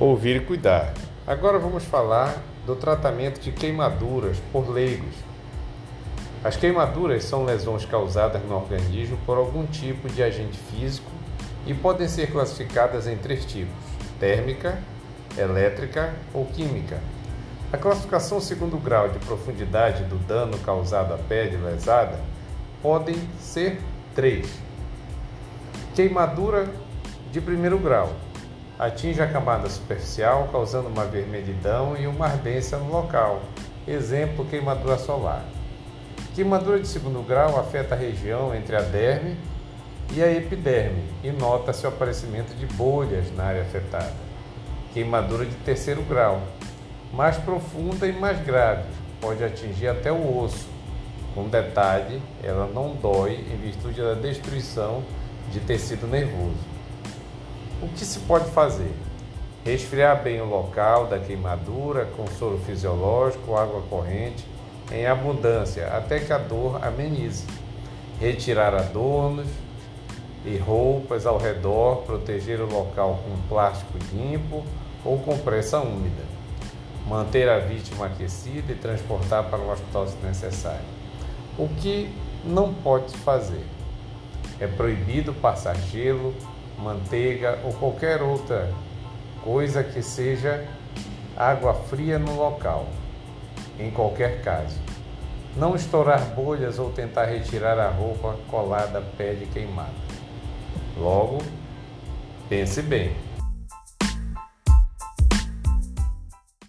ouvir e cuidar. Agora vamos falar do tratamento de queimaduras por leigos. As queimaduras são lesões causadas no organismo por algum tipo de agente físico e podem ser classificadas em três tipos: térmica, elétrica ou química. A classificação segundo grau de profundidade do dano causado à pele lesada podem ser três. Queimadura de primeiro grau atinge a camada superficial, causando uma vermelhidão e uma ardência no local. Exemplo: queimadura solar. Queimadura de segundo grau afeta a região entre a derme e a epiderme e nota-se o aparecimento de bolhas na área afetada. Queimadura de terceiro grau, mais profunda e mais grave, pode atingir até o osso. Com detalhe, ela não dói em virtude da destruição de tecido nervoso. O que se pode fazer? Resfriar bem o local da queimadura com soro fisiológico água corrente em abundância até que a dor amenize. Retirar adornos e roupas ao redor, proteger o local com plástico limpo ou compressa úmida. Manter a vítima aquecida e transportar para o hospital se necessário. O que não pode fazer? É proibido passar gelo, manteiga ou qualquer outra coisa que seja água fria no local, em qualquer caso. Não estourar bolhas ou tentar retirar a roupa colada à pele queimada. Logo, pense bem.